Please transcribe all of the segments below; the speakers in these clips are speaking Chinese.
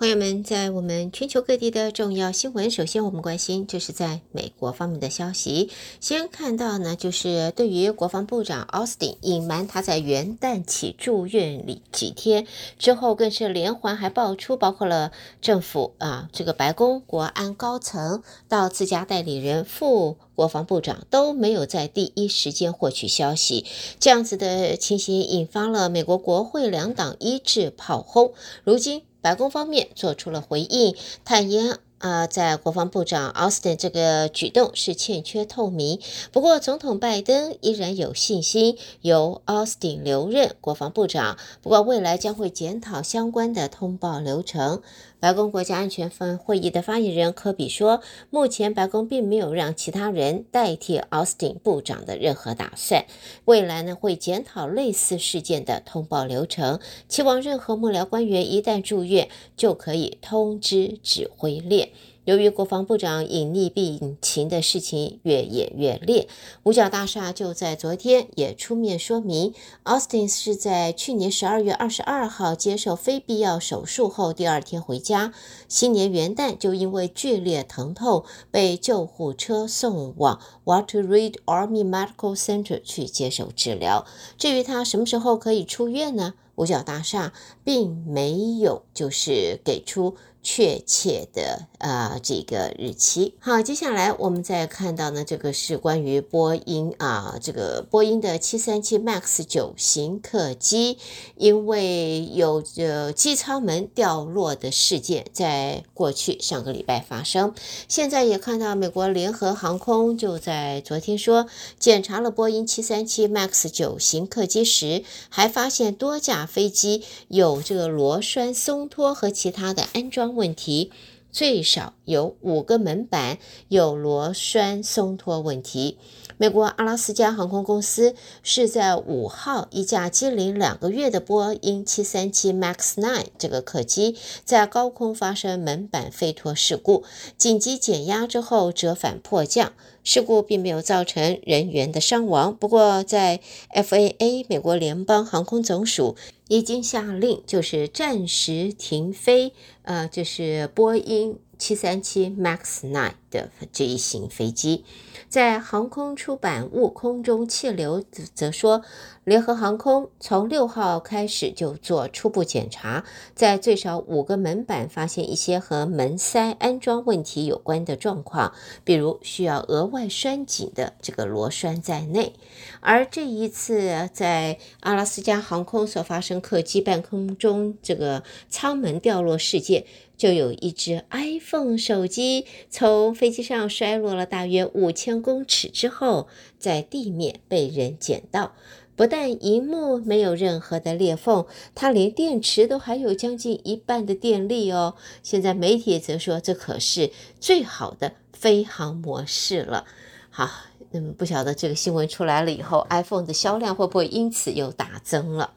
朋友们，在我们全球各地的重要新闻，首先我们关心就是在美国方面的消息。先看到呢，就是对于国防部长奥斯汀隐瞒他在元旦起住院里几天之后，更是连环还爆出，包括了政府啊，这个白宫国安高层到自家代理人副国防部长都没有在第一时间获取消息，这样子的情形引发了美国国会两党一致炮轰。如今。白宫方面做出了回应，坦言啊，在国防部长奥斯汀这个举动是欠缺透明。不过，总统拜登依然有信心由奥斯汀留任国防部长。不过，未来将会检讨相关的通报流程。白宫国家安全分会议的发言人科比说，目前白宫并没有让其他人代替奥斯汀部长的任何打算。未来呢，会检讨类似事件的通报流程，期望任何幕僚官员一旦住院就可以通知指挥链。由于国防部长隐匿病情的事情越演越烈，五角大厦就在昨天也出面说明，，Austin 是在去年十二月二十二号接受非必要手术后第二天回家，新年元旦就因为剧烈疼痛被救护车送往 Walter Reed Army Medical Center 去接受治疗。至于他什么时候可以出院呢？五角大厦并没有就是给出。确切的、呃，这个日期。好，接下来我们再看到呢，这个是关于波音啊，这个波音的七三七 MAX 九型客机，因为有呃机舱门掉落的事件，在过去上个礼拜发生。现在也看到美国联合航空就在昨天说，检查了波音七三七 MAX 九型客机时，还发现多架飞机有这个螺栓松脱和其他的安装问题，最少有五个门板有螺栓松脱问题。美国阿拉斯加航空公司是在五号一架机龄两个月的波音七三七 MAX nine 这个客机在高空发生门板飞脱事故，紧急减压之后折返迫降。事故并没有造成人员的伤亡，不过在 FAA 美国联邦航空总署已经下令，就是暂时停飞，呃，就是波音七三七 MAX nine 的这一型飞机。在航空出版物《空中气流》则说，联合航空从六号开始就做初步检查，在最少五个门板发现一些和门塞安装问题有关的状况，比如需要额外拴紧的这个螺栓在内。而这一次在阿拉斯加航空所发生客机半空中这个舱门掉落事件。就有一只 iPhone 手机从飞机上摔落了大约五千公尺之后，在地面被人捡到。不但荧幕没有任何的裂缝，它连电池都还有将近一半的电力哦。现在媒体则说，这可是最好的飞航模式了。好，那么不晓得这个新闻出来了以后，iPhone 的销量会不会因此又大增了？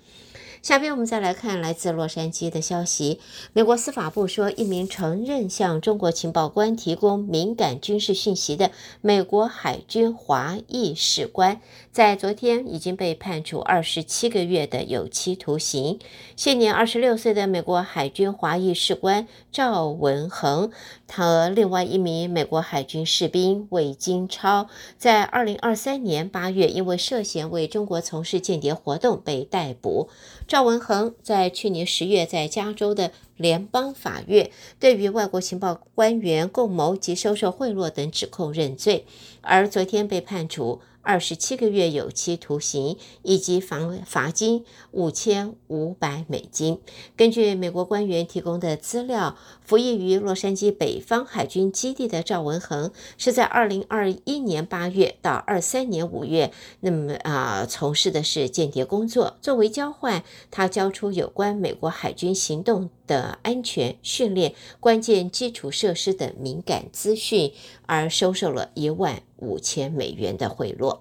下边我们再来看来自洛杉矶的消息。美国司法部说，一名承认向中国情报官提供敏感军事讯息的美国海军华裔士官，在昨天已经被判处二十七个月的有期徒刑。现年二十六岁的美国海军华裔士官赵文恒，和另外一名美国海军士兵魏金超，在二零二三年八月因为涉嫌为中国从事间谍活动被逮捕。赵文恒在去年十月在加州的联邦法院对于外国情报官员共谋及收受贿赂等指控认罪，而昨天被判处。二十七个月有期徒刑以及罚罚金五千五百美金。根据美国官员提供的资料，服役于洛杉矶北方海军基地的赵文恒是在二零二一年八月到二三年五月，那么啊、从事的是间谍工作。作为交换，他交出有关美国海军行动的安全训练、关键基础设施等敏感资讯，而收受了一万五千美元的贿赂。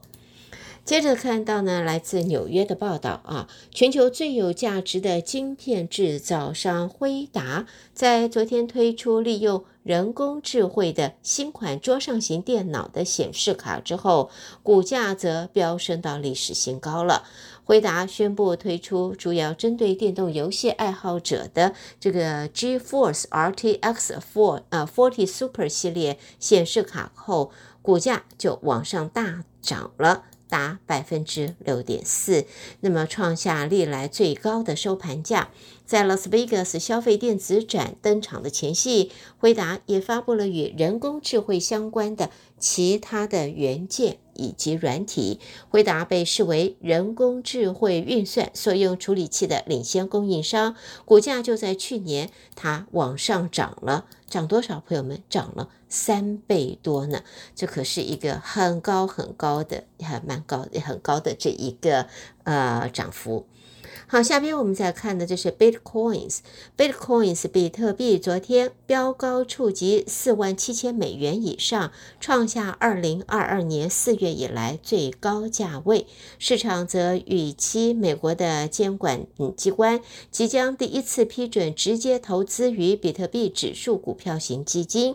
接着看到呢，来自纽约的报道啊，全球最有价值的晶片制造商辉达，在昨天推出利用人工智慧的新款桌上型电脑的显示卡之后，股价则飙升到历史新高了。辉达宣布推出主要针对电动游戏爱好者的这个 GeForce RTX 4呃40 Super 系列显示卡后，股价就往上大涨了。达百分之六点四，那么创下历来最高的收盘价。在拉斯维加斯消费电子展登场的前夕，辉达也发布了与人工智慧相关的其他的元件以及软体。辉达被视为人工智慧运算所用处理器的领先供应商，股价就在去年它往上涨了，涨多少？朋友们，涨了。三倍多呢，这可是一个很高很高的，还蛮高也很高的这一个呃涨幅。好，下边我们再看的就是 Bitcoins，Bitcoins 比特币昨天飙高触及四万七千美元以上，创下二零二二年四月以来最高价位。市场则预期美国的监管机关即将第一次批准直接投资于比特币指数股票型基金。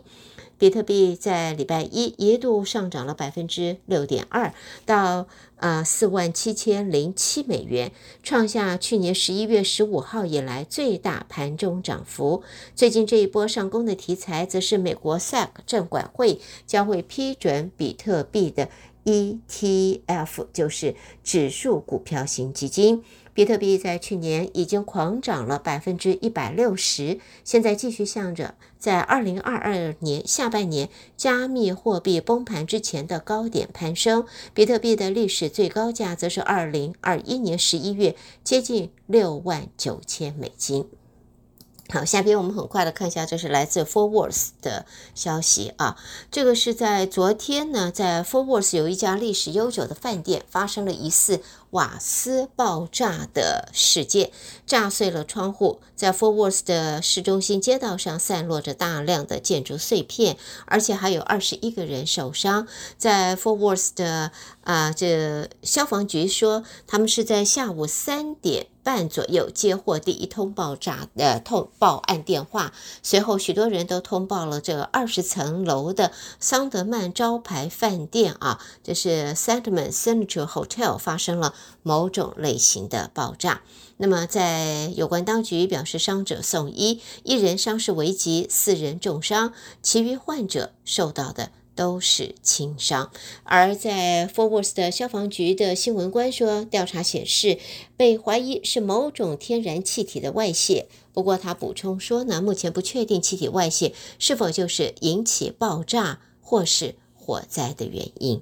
比特币在礼拜一一度上涨了百分之六点二，到啊四万七千零七美元，创下去年十一月十五号以来最大盘中涨幅。最近这一波上攻的题材，则是美国 SEC 证管会将会批准比特币的 ETF，就是指数股票型基金。比特币在去年已经狂涨了百分之一百六十，现在继续向着在二零二二年下半年加密货币崩盘之前的高点攀升。比特币的历史最高价则是二零二一年十一月，接近六万九千美金。好，下边我们很快的看一下，这是来自 Fort Worth 的消息啊。这个是在昨天呢，在 Fort Worth 有一家历史悠久的饭店发生了疑似瓦斯爆炸的事件，炸碎了窗户，在 Fort Worth 的市中心街道上散落着大量的建筑碎片，而且还有二十一个人受伤。在 Fort Worth 的啊，这消防局说，他们是在下午三点半左右接获第一通爆炸的通报案电话，随后许多人都通报了这个二十层楼的桑德曼招牌饭店啊，这是 Sandman Signature Hotel 发生了某种类型的爆炸。那么在有关当局表示，伤者送医，一人伤势危急，四人重伤，其余患者受到的。都是轻伤，而在 Fort Worth 的消防局的新闻官说，调查显示被怀疑是某种天然气体的外泄。不过他补充说呢，目前不确定气体外泄是否就是引起爆炸或是火灾的原因。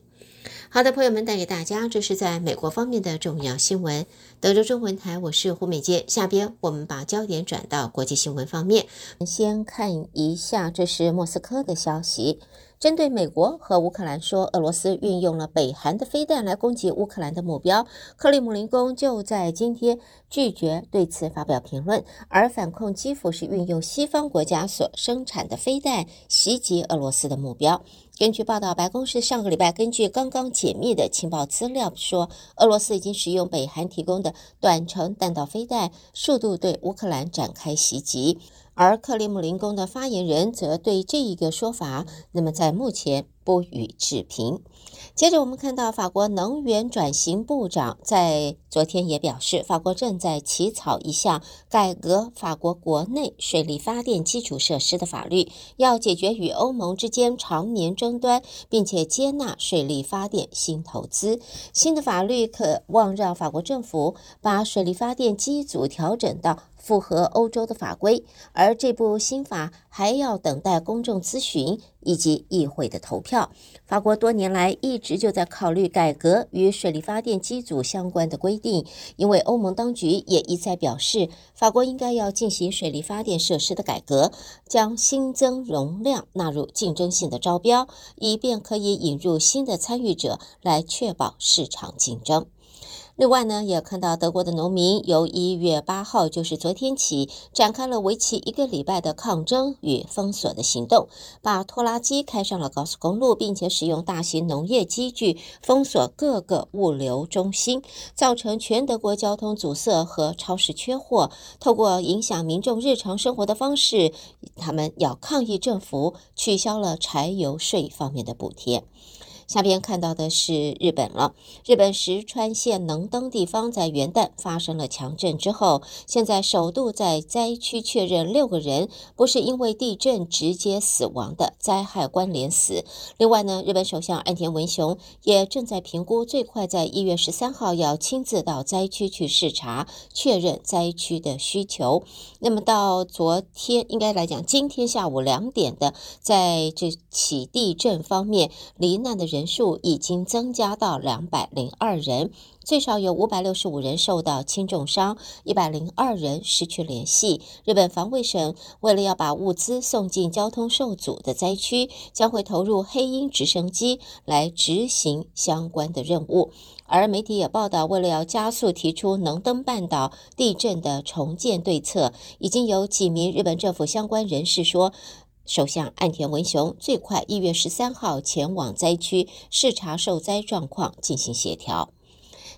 好的，朋友们，带给大家这是在美国方面的重要新闻。德州中文台，我是胡美杰。下边我们把焦点转到国际新闻方面，先看一下这是莫斯科的消息。针对美国和乌克兰说俄罗斯运用了北韩的飞弹来攻击乌克兰的目标，克里姆林宫就在今天拒绝对此发表评论，而反控基辅是运用西方国家所生产的飞弹袭击俄罗斯的目标。根据报道，白宫是上个礼拜根据刚刚解密的情报资料说，俄罗斯已经使用北韩提供的短程弹道飞弹，速度对乌克兰展开袭击。而克里姆林宫的发言人则对这一个说法，那么在目前不予置评。接着，我们看到法国能源转型部长在昨天也表示，法国正在起草一项改革法国国内水力发电基础设施的法律，要解决与欧盟之间常年争端，并且接纳水力发电新投资。新的法律渴望让法国政府把水力发电机组调整到符合欧洲的法规，而这部新法还要等待公众咨询以及议会的投票。法国多年来一直就在考虑改革与水力发电机组相关的规定，因为欧盟当局也一再表示，法国应该要进行水力发电设施的改革，将新增容量纳入竞争性的招标，以便可以引入新的参与者来确保市场竞争。另外呢，也看到德国的农民由一月八号，就是昨天起，展开了为期一个礼拜的抗争与封锁的行动，把拖拉机开上了高速公路，并且使用大型农业机具封锁各个物流中心，造成全德国交通阻塞和超市缺货。透过影响民众日常生活的方式，他们要抗议政府取消了柴油税方面的补贴。下边看到的是日本了。日本石川县能登地方在元旦发生了强震之后，现在首度在灾区确认六个人不是因为地震直接死亡的灾害关联死。另外呢，日本首相岸田文雄也正在评估，最快在一月十三号要亲自到灾区去视察，确认灾区的需求。那么到昨天，应该来讲，今天下午两点的，在这起地震方面，罹难的人人数已经增加到两百零二人，最少有五百六十五人受到轻重伤，一百零二人失去联系。日本防卫省为了要把物资送进交通受阻的灾区，将会投入黑鹰直升机来执行相关的任务。而媒体也报道，为了要加速提出能登半岛地震的重建对策，已经有几名日本政府相关人士说，首相岸田文雄最快一月十三号前往灾区视察受灾状况，进行协调。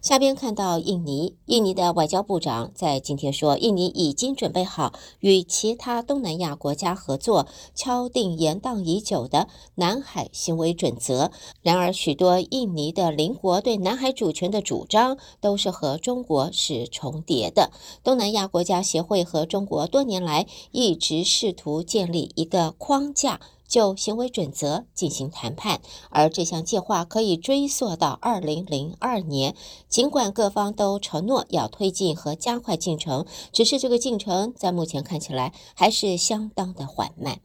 下边看到印尼，印尼的外交部长在今天说，印尼已经准备好与其他东南亚国家合作，敲定延宕已久的南海行为准则。然而，许多印尼的邻国对南海主权的主张都是和中国是重叠的。东南亚国家协会和中国多年来一直试图建立一个框架。就行为准则进行谈判，而这项计划可以追溯到二零零二年。尽管各方都承诺要推进和加快进程，只是这个进程在目前看起来还是相当的缓慢。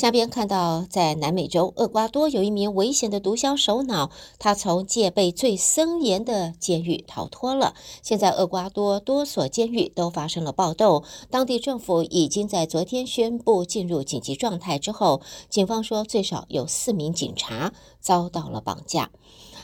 下边看到，在南美洲厄瓜多有一名危险的毒枭首脑，他从戒备最森严的监狱逃脱了。现在，厄瓜多多所监狱都发生了暴动，当地政府已经在昨天宣布进入紧急状态之后，警方说最少有四名警察遭到了绑架。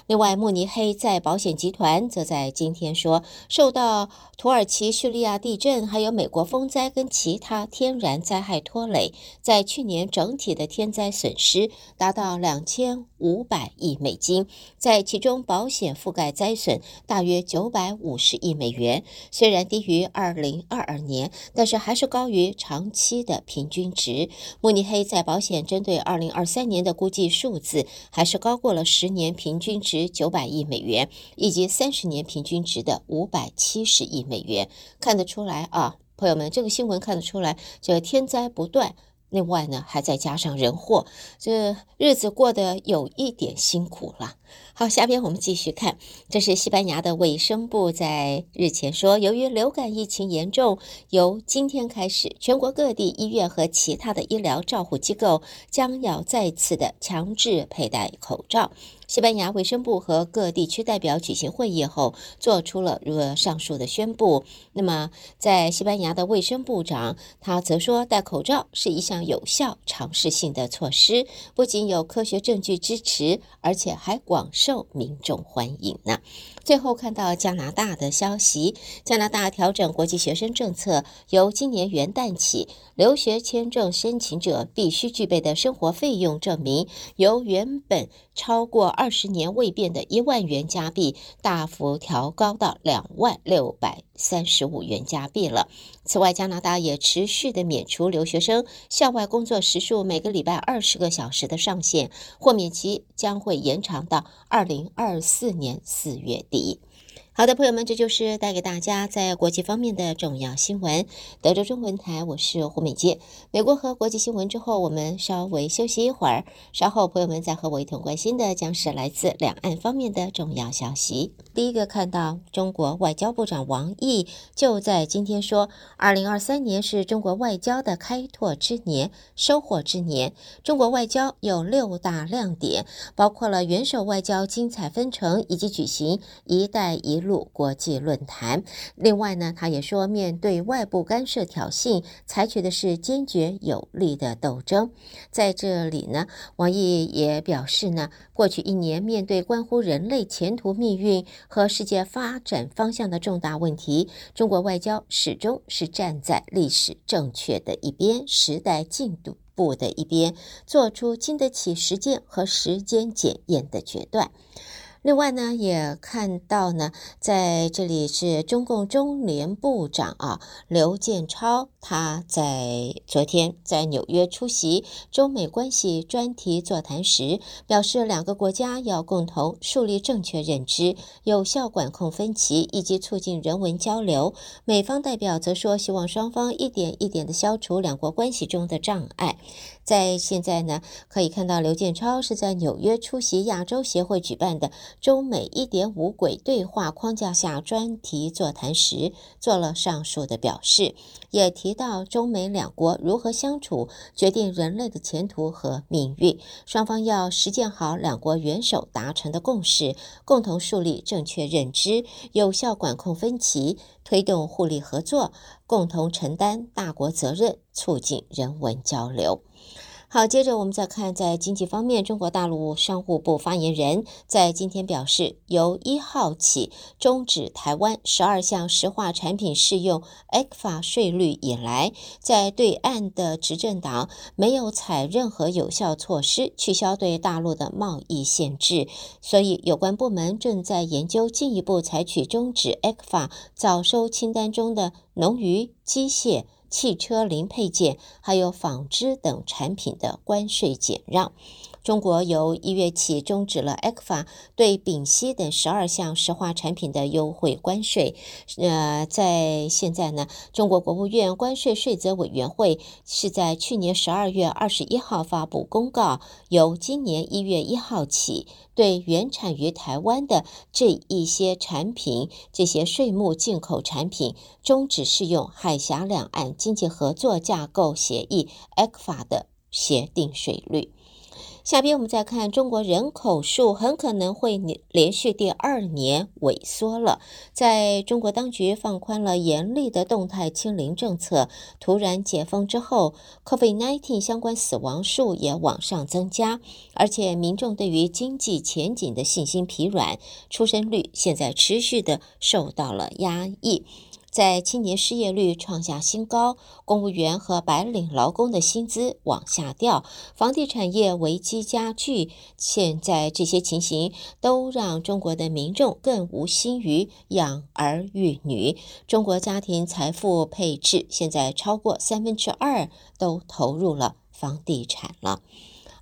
另外，慕尼黑再保险集团则在今天说，受到土耳其、叙利亚地震，还有美国风灾跟其他天然灾害拖累，在去年整体的天灾损失达到两千五百亿美金，在其中保险覆盖灾损大约九百五十亿美元，虽然低于二零二二年，但是还是高于长期的平均值。慕尼黑再保险针对二零二三年的估计数字，还是高过了十年平均值值九百亿美元，以及三十年平均值的五百七十亿美元。看得出来啊，朋友们，这个新闻看得出来，这天灾不断。另外呢，还再加上人祸，这日子过得有一点辛苦了。好，下边我们继续看，这是西班牙的卫生部在日前说，由于流感疫情严重，由今天开始，全国各地医院和其他的医疗照护机构将要再次的强制佩戴口罩。西班牙卫生部和各地区代表举行会议后，做出了如上述的宣布。那么，在西班牙的卫生部长他则说，戴口罩是一项有效、尝试性的措施，不仅有科学证据支持，而且还广广受民众欢迎呢。最后看到加拿大的消息，加拿大调整国际学生政策，由今年元旦起，留学签证申请者必须具备的生活费用证明，由原本超过二十年未变的一万元加币，大幅调高到两万六百三十五元加币了。此外，加拿大也持续的免除留学生校外工作时数每个礼拜二十个小时的上限，豁免期将会延长到二零二四年四月底。好的，朋友们，这就是带给大家在国际方面的重要新闻。德州中文台，我是胡美杰。美国和国际新闻之后，我们稍微休息一会儿，稍后朋友们再和我一同关心的将是来自两岸方面的重要消息。第一个看到，中国外交部长王毅就在今天说，二零二三年是中国外交的开拓之年、收获之年。中国外交有六大亮点，包括了元首外交精彩纷呈，以及举行“一带一路”路国际论坛。另外呢，他也说，面对外部干涉挑衅，采取的是坚决有力的斗争。在这里呢，王毅也表示呢，过去一年面对关乎人类前途命运和世界发展方向的重大问题，中国外交始终是站在历史正确的一边，时代进步的一边，做出经得起实践和时间检验的决断。另外呢，也看到呢，在这里是中共中联部长啊，刘建超，他在昨天在纽约出席中美关系专题座谈时，表示两个国家要共同树立正确认知，有效管控分歧，以及促进人文交流。美方代表则说，希望双方一点一点地消除两国关系中的障碍。在现在呢，可以看到刘建超是在纽约出席亚洲协会举办的中美一点五轨对话框架下专题座谈时，做了上述的表示，也提到中美两国如何相处决定人类的前途和命运，双方要实践好两国元首达成的共识，共同树立正确认知，有效管控分歧，推动互利合作，共同承担大国责任，促进人文交流。好，接着我们再看，在经济方面，中国大陆商务部发言人在今天表示，由一号起终止台湾十二项石化产品适用 ECFA 税率以来，在对岸的执政党没有采任何有效措施取消对大陆的贸易限制，所以有关部门正在研究进一步采取终止 ECFA 早收清单中的农渔机械。汽车零配件还有纺织等产品的关税减让。中国由一月起终止了 ECFA 对丙烯等十二项石化产品的优惠关税。呃，在现在呢，中国国务院关税税则委员会是在去年十二月二十一号发布公告，由今年一月一号起，对原产于台湾的这一些产品，这些税目进口产品终止适用海峡两岸经济合作架构协议 ECFA 的协定税率。下边我们再看，中国人口数很可能会连续第二年萎缩了。在中国当局放宽了严厉的动态清零政策，突然解封之后，COVID-19 相关死亡数也往上增加，而且民众对于经济前景的信心疲软，出生率现在持续的受到了压抑。在青年失业率创下新高，公务员和白领劳工的薪资往下掉，房地产业危机加剧，现在这些情形都让中国的民众更无心于养儿育女。中国家庭财富配置现在超过三分之二都投入了房地产了。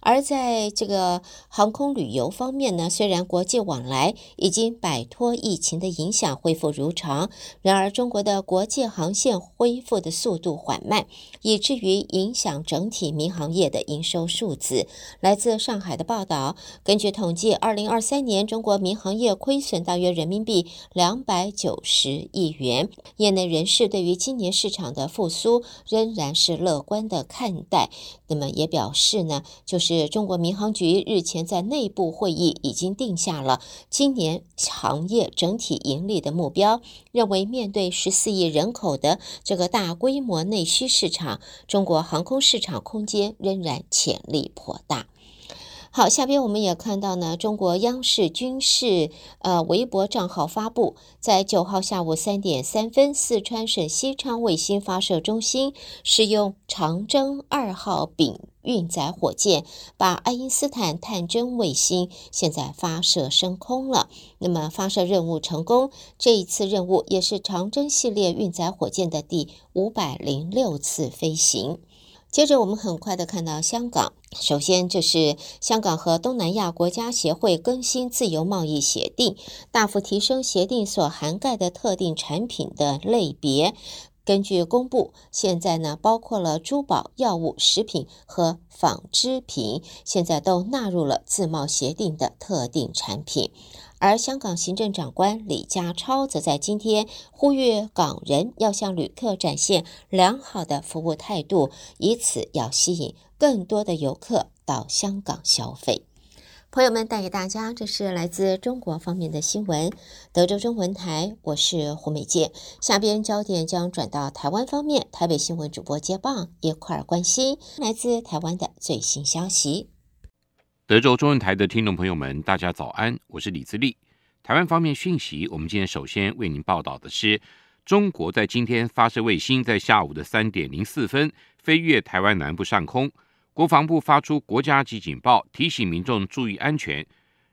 而在这个航空旅游方面呢，虽然国际往来已经摆脱疫情的影响，恢复如常，然而中国的国际航线恢复的速度缓慢，以至于影响整体民航业的营收数字。来自上海的报道，根据统计，二零二三年中国民航业亏损大约人民币两百九十亿元。业内人士对于今年市场的复苏仍然是乐观的看待，那么也表示呢，就是。中国民航局日前在内部会议已经定下了今年行业整体盈利的目标，认为面对十四亿人口的这个大规模内需市场，中国航空市场空间仍然潜力颇大。好，下边我们也看到呢，中国央视军事呃微博账号发布，在九号下午三点三分，四川省西昌卫星发射中心使用长征二号丙运载火箭，把爱因斯坦探针卫星现在发射升空了。那么发射任务成功，这一次任务也是长征系列运载火箭的第五百零六次飞行。接着，我们很快的看到香港。首先，这是香港和东南亚国家协会更新自由贸易协定，大幅提升协定所涵盖的特定产品的类别。根据公布，现在呢，包括了珠宝、药物、食品和纺织品，现在都纳入了自贸协定的特定产品。而香港行政长官李家超则在今天呼吁港人要向旅客展现良好的服务态度，以此要吸引更多的游客到香港消费。朋友们带给大家，这是来自中国方面的新闻。德州中文台，我是胡美健。下边焦点将转到台湾方面，台北新闻主播接棒，一块儿关心来自台湾的最新消息。德州中文台的听众朋友们，大家早安，我是李自立。台湾方面讯息，我们今天首先为您报道的是，中国在今天发射卫星，在下午的三点零四分飞越台湾南部上空。国防部发出国家级警报，提醒民众注意安全。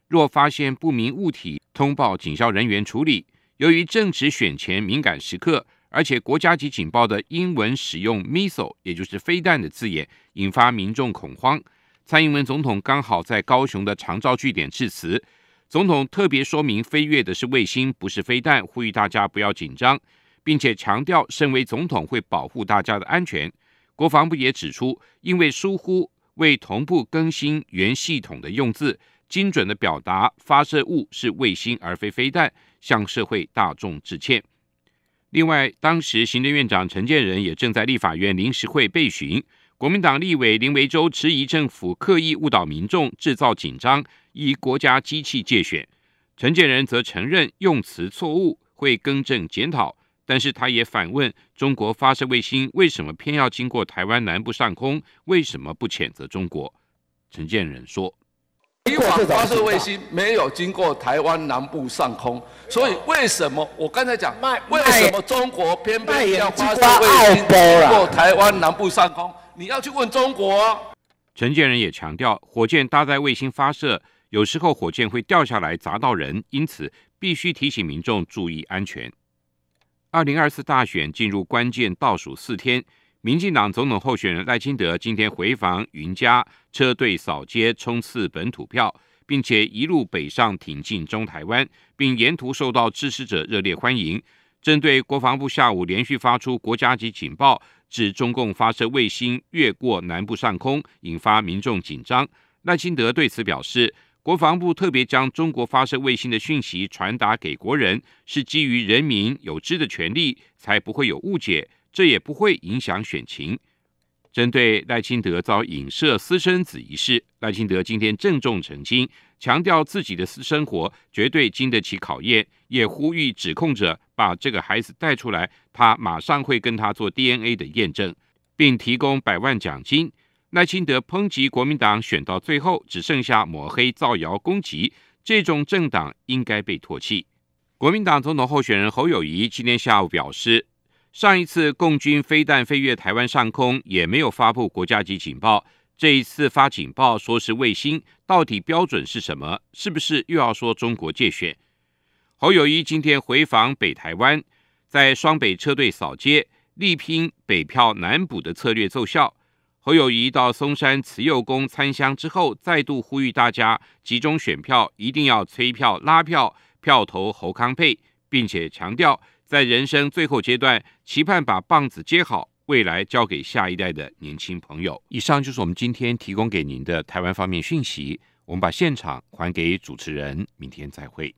若发现不明物体，通报警消人员处理。由于正值选前敏感时刻，而且国家级警报的英文使用 “missile”，也就是飞弹的字眼，引发民众恐慌。蔡英文总统刚好在高雄的长照据点致辞，总统特别说明飞越的是卫星，不是飞弹，呼吁大家不要紧张，并且强调身为总统会保护大家的安全。国防部也指出，因为疏忽未同步更新原系统的用字，精准的表达发射物是卫星而非飞弹。向社会大众致歉。另外，当时行政院长陈建仁也正在立法院临时会备询，国民党立委林维洲质疑政府刻意误导民众，制造紧张，以国家机器借选。陈建仁则承认用词错误，会更正检讨。但是他也反问：中国发射卫星为什么偏要经过台湾南部上空？为什么不谴责中国？陈建仁说。以往发射卫星没有经过台湾南部上空，所以为什么我刚才讲，为什么中国偏偏要发射卫星经过台湾南部上空？你要去问中国啊。陈建仁也强调，火箭搭载卫星发射，有时候火箭会掉下来砸到人，因此必须提醒民众注意安全。二零二四大选进入关键倒数四天。民进党总统候选人赖清德今天回访云嘉，车队扫街冲刺本土票，并且一路北上挺进中台湾，并沿途受到支持者热烈欢迎。针对国防部下午连续发出国家级警报，指中共发射卫星越过南部上空，引发民众紧张。赖清德对此表示，国防部特别将中国发射卫星的讯息传达给国人，是基于人民有知的权利，才不会有误解。这也不会影响选情。针对赖清德遭影射私生子一事，赖清德今天郑重澄清，强调自己的私生活绝对经得起考验，也呼吁指控者把这个孩子带出来，他马上会跟他做 DNA 的验证，并提供百万奖金。赖清德抨击国民党选到最后只剩下抹黑、造谣、攻击，这种政党应该被唾弃。国民党总统候选人侯友谊今天下午表示。上一次共军飞弹飞越台湾上空，也没有发布国家级警报。这一次发警报，说是卫星，到底标准是什么？是不是又要说中国界选？侯友谊今天回访北台湾，在双北车队扫街，力拼北漂南补的策略奏效。侯友谊到松山慈幼宫参香之后，再度呼吁大家集中选票，一定要催票拉票，票投侯康配，并且强调。在人生最后阶段，期盼把棒子接好，未来交给下一代的年轻朋友。以上就是我们今天提供给您的台湾方面讯息。我们把现场还给主持人，明天再会。